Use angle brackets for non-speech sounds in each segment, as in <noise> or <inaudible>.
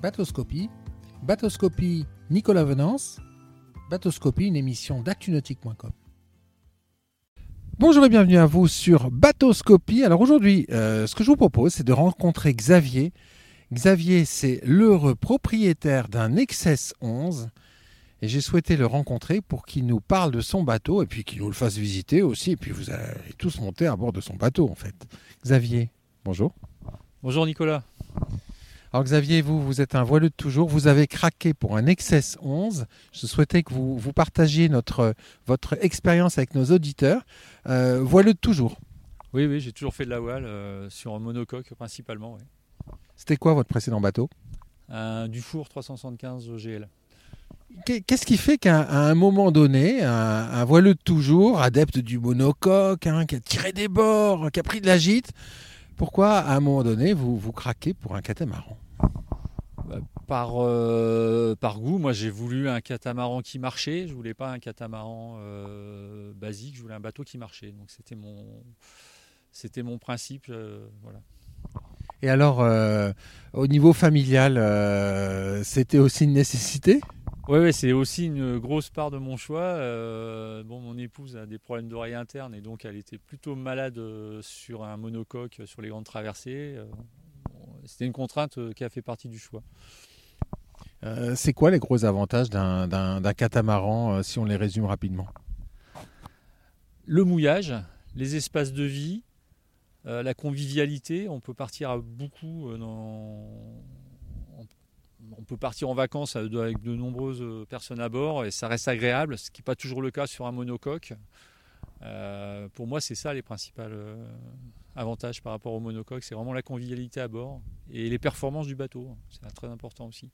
Bateauscopie. Bateauscopie Nicolas Venance. Bateauscopie, une émission d'actunautique.com. Bonjour et bienvenue à vous sur Bateauscopie. Alors aujourd'hui, euh, ce que je vous propose, c'est de rencontrer Xavier. Xavier, c'est l'heureux propriétaire d'un XS 11 et j'ai souhaité le rencontrer pour qu'il nous parle de son bateau et puis qu'il nous le fasse visiter aussi. Et puis vous allez tous monter à bord de son bateau en fait. Xavier, bonjour. Bonjour Nicolas. Alors Xavier, vous, vous êtes un voileux de toujours. Vous avez craqué pour un XS 11. Je souhaitais que vous, vous partagiez notre, votre expérience avec nos auditeurs. Euh, voileux de toujours. Oui, oui, j'ai toujours fait de la voile euh, sur un monocoque principalement. oui. C'était quoi votre précédent bateau? Un Dufour 375 GL. Qu'est- Qu'est-ce qui fait qu'à un moment donné, un, un voileux de toujours, adepte du monocoque, hein, qui a tiré des bords, qui a pris de la gîte, pourquoi à un moment donné vous, vous craquez pour un catamaran Par, euh, par goût, moi j'ai voulu un catamaran qui marchait. Je voulais pas un catamaran euh, basique. Je voulais un bateau qui marchait. Donc c'était mon, c'était mon principe. euh, voilà. Et alors, au niveau familial, c'était aussi une nécessité? Ouais, ouais, c'est aussi une grosse part de mon choix. Euh, bon, mon épouse a des problèmes d'oreille interne et donc elle était plutôt malade euh, sur un monocoque euh, sur les grandes traversées. C'était une contrainte qui a fait partie du choix. Euh, C'est quoi les gros avantages d'un- catamaran, si on les résume rapidement? Le mouillage, les espaces de vie, euh, la convivialité. On peut partir à beaucoup dans- On peut partir en vacances avec de- nombreuses euh, personnes à bord et ça reste agréable, ce qui n'est pas toujours le cas sur un monocoque. Euh, pour moi, c'est ça les principaux euh, avantages par rapport au monocoque. C'est vraiment la convivialité à bord et les performances du bateau. C'est très important aussi.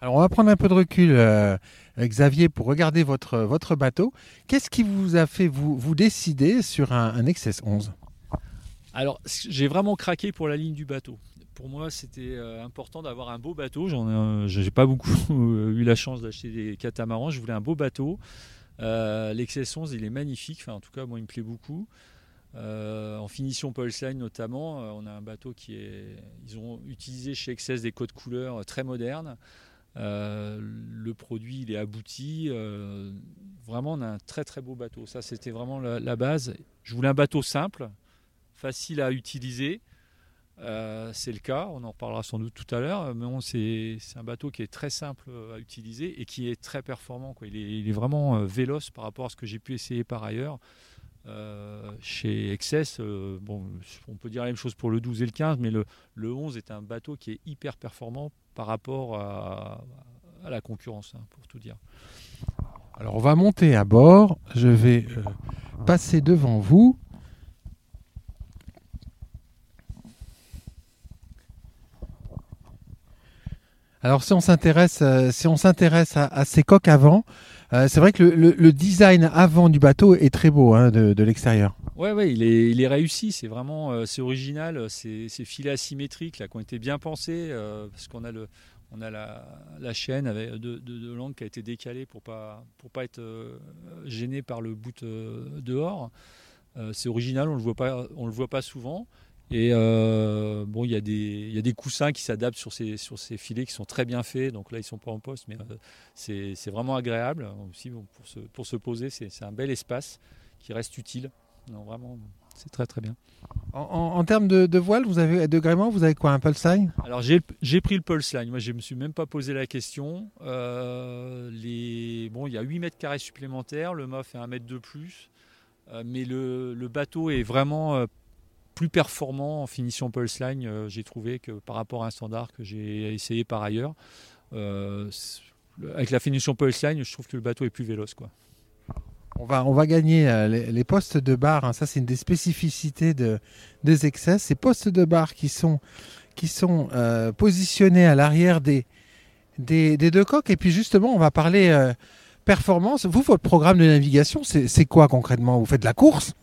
Alors, on va prendre un peu de recul, euh, Xavier, pour regarder votre, votre bateau. Qu'est-ce qui vous a fait vous, vous décider sur un, un XS 11 Alors, j'ai vraiment craqué pour la ligne du bateau. Pour moi, c'était euh, important d'avoir un beau bateau. J'en euh, j'ai pas beaucoup euh, eu la chance d'acheter des catamarans. Je voulais un beau bateau. Euh, L'XS 11, il est magnifique. En tout cas, moi, il me plaît beaucoup. En finition Line notamment, on a un bateau qui est. Ils ont utilisé chez XS des codes couleurs très modernes. Le produit, il est abouti. Vraiment, on a un très très beau bateau. Ça, c'était vraiment la base. Je voulais un bateau simple, facile à utiliser. Euh, c'est le cas, on en reparlera sans doute tout à l'heure, mais c'est un bateau qui est très simple à utiliser et qui est très performant. Il, est, vraiment euh, véloce par rapport à ce que j'ai pu essayer par ailleurs. Euh, chez euh, bon, on peut dire la même chose pour le 12 et le 15, mais le, le 11 est un bateau qui est hyper performant par rapport à, la concurrence, hein, pour tout dire. Alors, on va monter à bord. Je vais euh, passer devant vous. Alors, si on s'intéresse, euh, si on s'intéresse à, ces coques avant, euh, c'est vrai que le, design avant du bateau est très beau hein, de, l'extérieur. Ouais, ouais, il est, réussi. C'est vraiment, euh, c'est original. Ces filets asymétriques là qui ont été bien pensés parce qu'on a le, on a la, chaîne avec de, de, langue qui a été décalée pour pas, pour pas être gêné par le bout dehors. C'est original. On le voit pas, on le voit pas souvent. Et euh, bon, il y a des, il y a des coussins qui s'adaptent sur ces, sur ces filets qui sont très bien faits. Donc là, ils sont pas en poste, mais euh, c'est, vraiment agréable aussi bon, pour se, pour se poser. C'est, un bel espace qui reste utile. Non, vraiment, c'est très très bien. En, en- en termes de, de voile, vous avez de gréement, vous avez quoi Un pulse line Alors j'ai j'ai pris le Pulse Line. Moi, je me suis même pas posé la question. Euh, les... Bon, il y a 8 mètres carrés supplémentaires. Le mât fait 1 mètre de plus. Euh, mais le, le bateau est vraiment euh, plus performant en finition Pulse Line, euh, j'ai trouvé, que par rapport à un standard que j'ai essayé par ailleurs. Euh, avec la finition Pulse Line, je trouve que le bateau est plus véloce. Quoi. On va, on va gagner euh, les, postes de barre. hein. Ça, c'est une des spécificités de, des excès. Ces postes de barre qui sont, qui sont positionnés à l'arrière des, des, deux coques. Et puis, justement, on va parler performance. Vous, votre programme de navigation, c'est quoi concrètement? Vous faites de la course?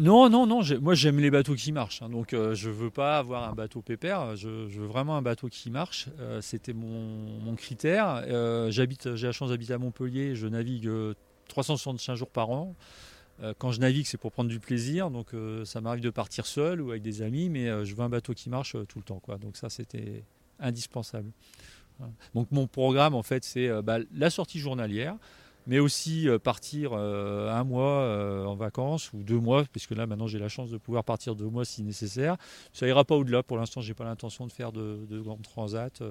Non, non, non. Moi, j'aime les bateaux qui marchent. hein. donc, euh, je veux pas avoir un bateau pépère. Je, veux vraiment un bateau qui marche. Euh, C'était mon, critère. Euh, J'habite, j'ai la chance d'habiter à Montpellier. Je navigue euh, 365 jours par an. Euh, quand je navigue, c'est pour prendre du plaisir. Donc, euh, ça m'arrive de partir seul ou avec des amis, mais euh, je veux un bateau qui marche euh, tout le temps. Donc, ça, c'était indispensable. Donc mon programme, en fait, c'est bah, la sortie journalière, mais aussi partir un mois en vacances ou deux mois, puisque là maintenant j'ai la chance de pouvoir partir deux mois si nécessaire. Ça ira pas au-delà. Pour l'instant, j'ai pas l'intention de faire de, de grands transats.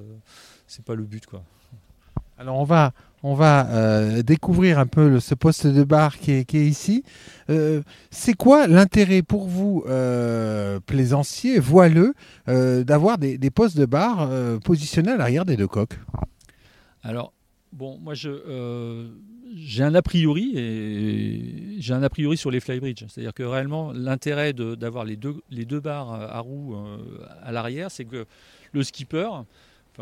c'est pas le but, quoi. Alors on va, on va euh, découvrir un peu ce poste de bar qui est, ici. Euh, c'est quoi l'intérêt pour vous, euh, plaisanciers, voileux, d'avoir des, postes de bar positionnés à l'arrière des deux coques Alors, bon, moi je j'ai un a priori et j'ai un a priori sur les flybridge. C'est-à-dire que réellement l'intérêt d'avoir les deux, les deux barres à roues à l'arrière, c'est que le skipper,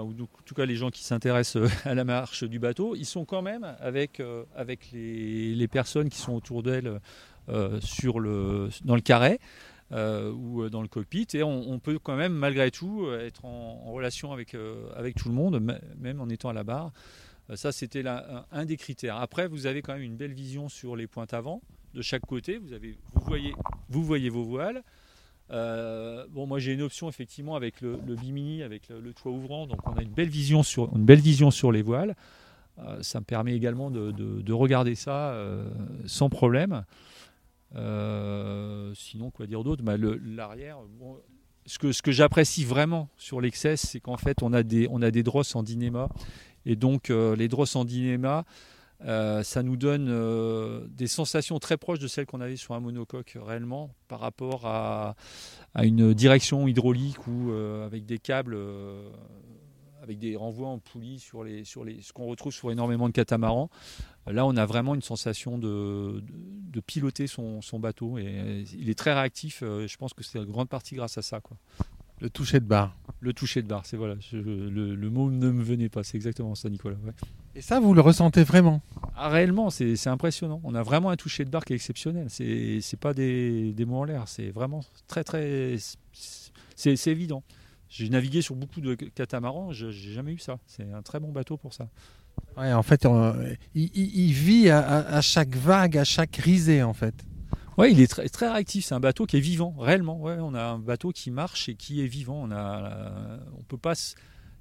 ou en tout cas les gens qui s'intéressent euh, à la marche du bateau, ils sont quand même avec, euh, les, personnes qui sont autour d'elles euh, dans le carré. ou dans le cockpit et on, peut quand même malgré tout être en, relation avec tout le monde même en étant à la barre ça c'était un, des critères après vous avez quand même une belle vision sur les pointes avant de chaque côté vous, avez, vous, voyez, vous voyez vos voiles euh, bon, moi j'ai une option effectivement avec le, bimini, avec le, toit ouvrant, donc on a une belle vision sur, une belle vision sur les voiles. Euh, ça me permet également de, regarder ça euh, sans problème. sinon, quoi dire d'autre? Bah, L'arrière, ce que, ce que j'apprécie vraiment sur l'Excess, c'est qu'en fait on a des, on a des drosses en dinéma. Et donc les drosses en dinéma, euh, ça nous donne euh, des sensations très proches de celles qu'on avait sur un monocoque réellement par rapport à, une direction hydraulique ou euh, avec des câbles, avec des renvois en poulie sur, les, sur les, ce qu'on retrouve sur énormément de catamarans. Là, on a vraiment une sensation de, de, piloter son, son, bateau et il est très réactif. je pense que c'est en grande partie grâce à ça. Quoi. Le toucher de barre. Le toucher de barre, c'est voilà. le, mot ne me venait pas, c'est exactement ça, Nicolas. Et ça, vous le ressentez vraiment? Ah, Réellement, c'est impressionnant. On a vraiment un toucher de barre qui est exceptionnel. C'est pas des, des, mots en l'air, c'est vraiment très très. C'est évident. J'ai navigué sur beaucoup de catamarans, j'ai jamais eu ça. C'est un très bon bateau pour ça. Ouais, en fait, il, vit à, à, chaque vague, à chaque risée, en fait. Oui, il est très, très réactif. C'est un bateau qui est vivant, réellement. Ouais, on a un bateau qui marche et qui est vivant. On a, on peut pas.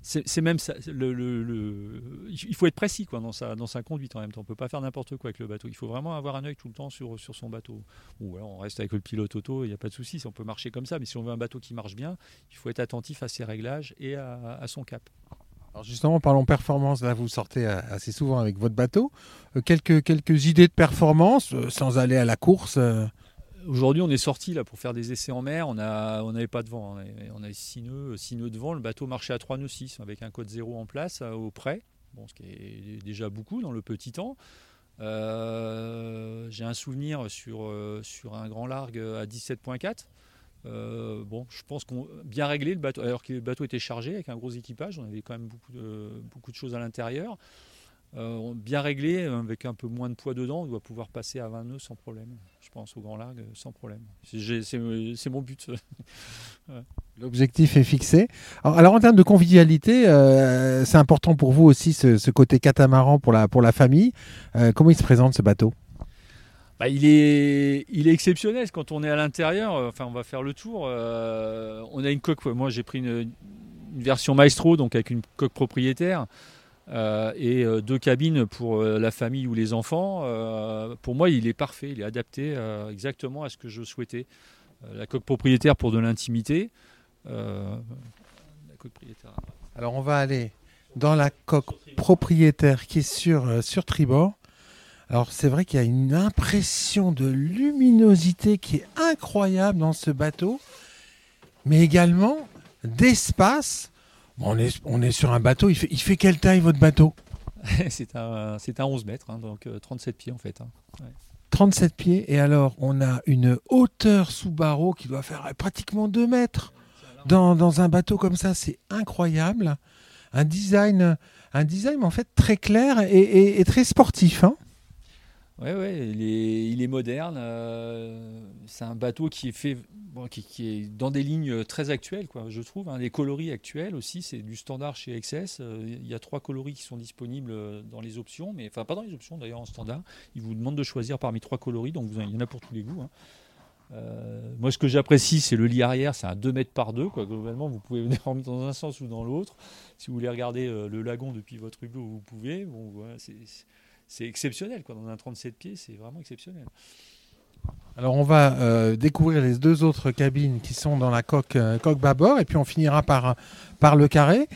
C'est même. Le, il faut être précis quoi, dans, sa, dans sa conduite en même temps. On peut pas faire n'importe quoi avec le bateau. Il faut vraiment avoir un œil tout le temps sur, son bateau. Ou on reste avec le pilote auto, il n'y a pas de souci. On peut marcher comme ça. Mais si on veut un bateau qui marche bien, il faut être attentif à ses réglages et à son cap. Alors justement, parlons performance. Là, vous sortez assez souvent avec votre bateau. Euh, quelques, idées de performance, euh, sans aller à la course euh. Aujourd'hui, on est sorti là pour faire des essais en mer. On n'avait pas de vent. On avait 6 nœuds, 6 nœuds de vent. Le bateau marchait à 3 nœuds 6 avec un code 0 en place au près. Bon, ce qui est déjà beaucoup dans le petit temps. J'ai un souvenir sur, sur un grand largue à 17.4. Euh, bon, je pense qu'on bien réglé le bateau, alors que le bateau était chargé avec un gros équipage, on avait quand même beaucoup de, beaucoup de choses à l'intérieur. Euh, bien réglé, avec un peu moins de poids dedans, on doit pouvoir passer à 20 nœuds sans problème, je pense, au grand largue, sans problème. C'est mon but. <laughs> L'objectif est fixé. Alors, en termes de convivialité, euh, c'est important pour vous aussi ce, côté catamaran pour la, pour la famille. comment il se présente ce bateau? Bah, il, est, exceptionnel quand on est à l'intérieur. Euh, enfin, on va faire le tour. Euh, on a une coque. Moi, j'ai pris une, version Maestro, donc avec une coque propriétaire. Euh, et deux cabines pour la famille ou les enfants. pour moi, il est parfait, il est adapté exactement à ce que je souhaitais. la coque propriétaire pour de l'intimité. Alors, on va aller dans la coque propriétaire qui est sur, sur tribord. Alors c'est vrai qu'il y a une impression de luminosité qui est incroyable dans ce bateau, mais également d'espace. on, est, on est sur un bateau, il fait, il fait quelle taille votre bateau <laughs> C'est un, un 11 mètres, hein, donc 37 euh, pieds en fait. 37 hein. pieds, et alors on a une hauteur sous barreau qui doit faire pratiquement 2 mètres. Dans, un bateau comme ça, c'est incroyable. Un design, un design en fait très clair et, et très sportif. Hein oui, ouais, il, est, il est moderne. Euh, c'est un bateau qui est fait, qui, est dans des lignes très actuelles, quoi, je trouve. Hein. Les coloris actuels aussi, c'est du standard chez XS. Euh, il y a trois coloris qui sont disponibles dans les options, mais enfin pas dans les options d'ailleurs en standard. Ils vous demandent de choisir parmi trois coloris, donc il y en a pour tous les goûts. Hein. moi, ce que j'apprécie, c'est le lit arrière, c'est un 2 mètres par 2. Quoi. Globalement, vous pouvez dormir dans un sens ou dans l'autre. Si vous voulez regarder le lagon depuis votre hublot, vous pouvez. Bon, c'est exceptionnel. Quoi. Dans un 37 pieds, c'est vraiment exceptionnel. Alors on va euh, découvrir les deux autres cabines qui sont dans la coque, euh, coque bâbord et puis on finira par, par le carré.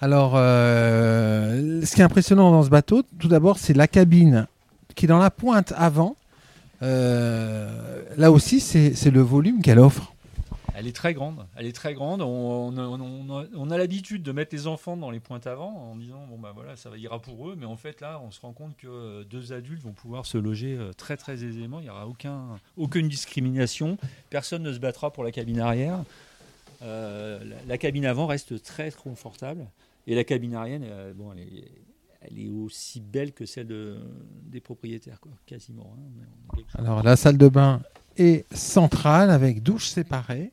Alors euh, ce qui est impressionnant dans ce bateau, tout d'abord c'est la cabine qui est dans la pointe avant. là aussi c'est le volume qu'elle offre. Elle est très grande. Elle est très grande. On, a l'habitude de mettre les enfants dans les pointes avant en disant bon bah voilà ça ira pour eux, mais en fait là on se rend compte que deux adultes vont pouvoir se loger euh, très très aisément. Il n'y aura aucun, aucune discrimination. Personne ne se battra pour la cabine arrière. Euh, la, cabine avant reste très confortable et la cabine arrière, euh, bon, elle est, aussi belle que celle des propriétaires, quoi, quasiment. Hein. Alors la salle de bain est centrale avec douche séparée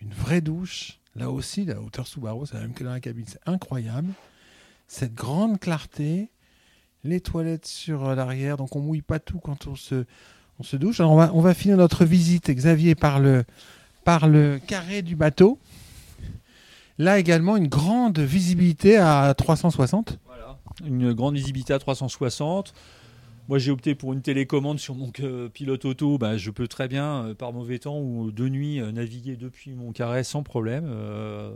une vraie douche. Là aussi, la hauteur sous barreau, c'est la même que dans la cabine. C'est incroyable. Cette grande clarté, les toilettes sur l'arrière, donc on mouille pas tout quand on se, on se douche. Alors on va, on va finir notre visite, Xavier, par le, par le carré du bateau. Là également, une grande visibilité à 360. Voilà, une grande visibilité à 360. Moi, j'ai opté pour une télécommande sur mon pilote auto. Bah, je peux très bien, euh, par mauvais temps ou de nuit, euh, naviguer depuis mon carré sans problème. Euh,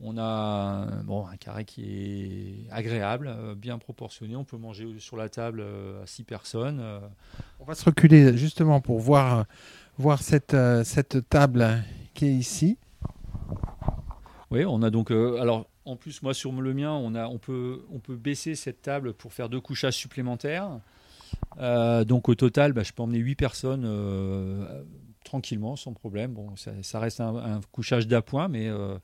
on a bon, un carré qui est agréable, bien proportionné. On peut manger sur la table à six personnes. On va se reculer justement pour voir, voir cette, cette table qui est ici. Oui, on a donc. alors, en plus, moi, sur le mien, on, a, on, peut, on peut baisser cette table pour faire deux couchages supplémentaires. Euh, donc au total, bah, je peux emmener 8 personnes euh, tranquillement, sans problème. Bon, ça, reste un, couchage d'appoint, mais euh,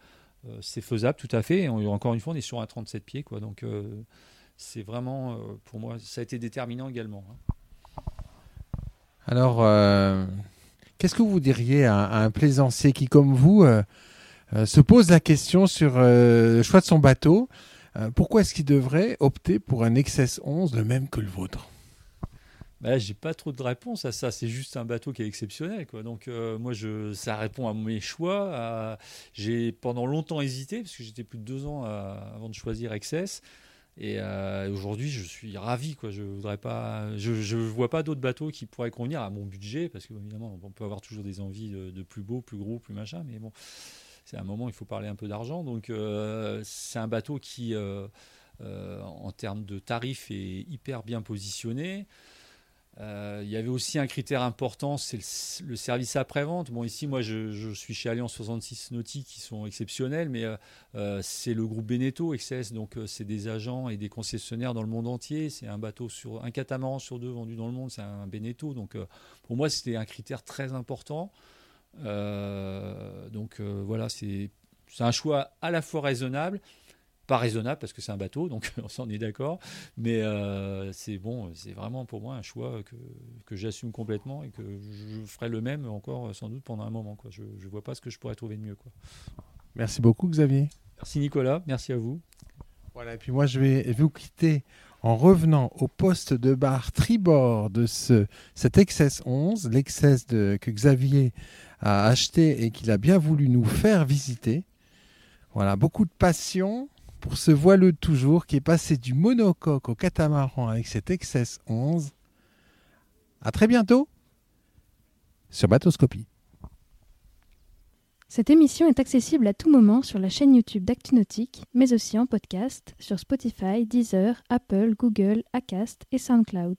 c'est faisable tout à fait. Et encore une fois, on est sur un 37 pieds. Quoi, donc c'est vraiment, pour moi, ça a été déterminant également. Hein. Alors, qu'est-ce que vous diriez à, un plaisancier qui, comme vous, se pose la question sur le choix de son bateau? Pourquoi est-ce qu'il devrait opter pour un XS 11 de même que le vôtre? Bah, j'ai pas trop de réponse à ça. C'est juste un bateau qui est exceptionnel, quoi. Donc euh, moi, je, ça répond à mes choix. J'ai pendant longtemps hésité parce que j'étais plus de deux ans avant de choisir XS. Et euh, aujourd'hui, je suis ravi, quoi. Je voudrais pas, je, je vois pas d'autres bateaux qui pourraient convenir à mon budget parce que évidemment, on peut avoir toujours des envies de, plus beau, plus gros, plus machin, mais bon, c'est un moment, il faut parler un peu d'argent. Donc euh, c'est un bateau qui, en termes de tarifs, est hyper bien positionné. Euh, il y avait aussi un critère important, c'est le, service après-vente. Bon, ici, moi, je, suis chez Alliance 66 Nautique qui sont exceptionnels, mais euh, euh, c'est le groupe Beneteau, XS, donc c'est des agents et des concessionnaires dans le monde entier. C'est un bateau sur un catamaran sur deux vendu dans le monde, c'est un Beneteau. Donc, pour moi, c'était un critère très important. donc, voilà, c'est un choix à la fois raisonnable pas raisonnable parce que c'est un bateau, donc <laughs> on s'en est d'accord. Mais euh, c'est bon, c'est vraiment pour moi un choix que, que j'assume complètement et que je ferai le même encore sans doute pendant un moment. Quoi. Je ne vois pas ce que je pourrais trouver de mieux. Quoi. Merci beaucoup Xavier. Merci Nicolas, merci à vous. Voilà, et puis moi je vais vous quitter en revenant au poste de bar tribord de ce, cet XS 11, l'XS que Xavier a acheté et qu'il a bien voulu nous faire visiter. Voilà, beaucoup de passion, pour ce voileux toujours qui est passé du monocoque au catamaran avec cet XS 11. À très bientôt sur Batoscopie. Cette émission est accessible à tout moment sur la chaîne YouTube d'ActuNautique, mais aussi en podcast sur Spotify, Deezer, Apple, Google, Acast et SoundCloud.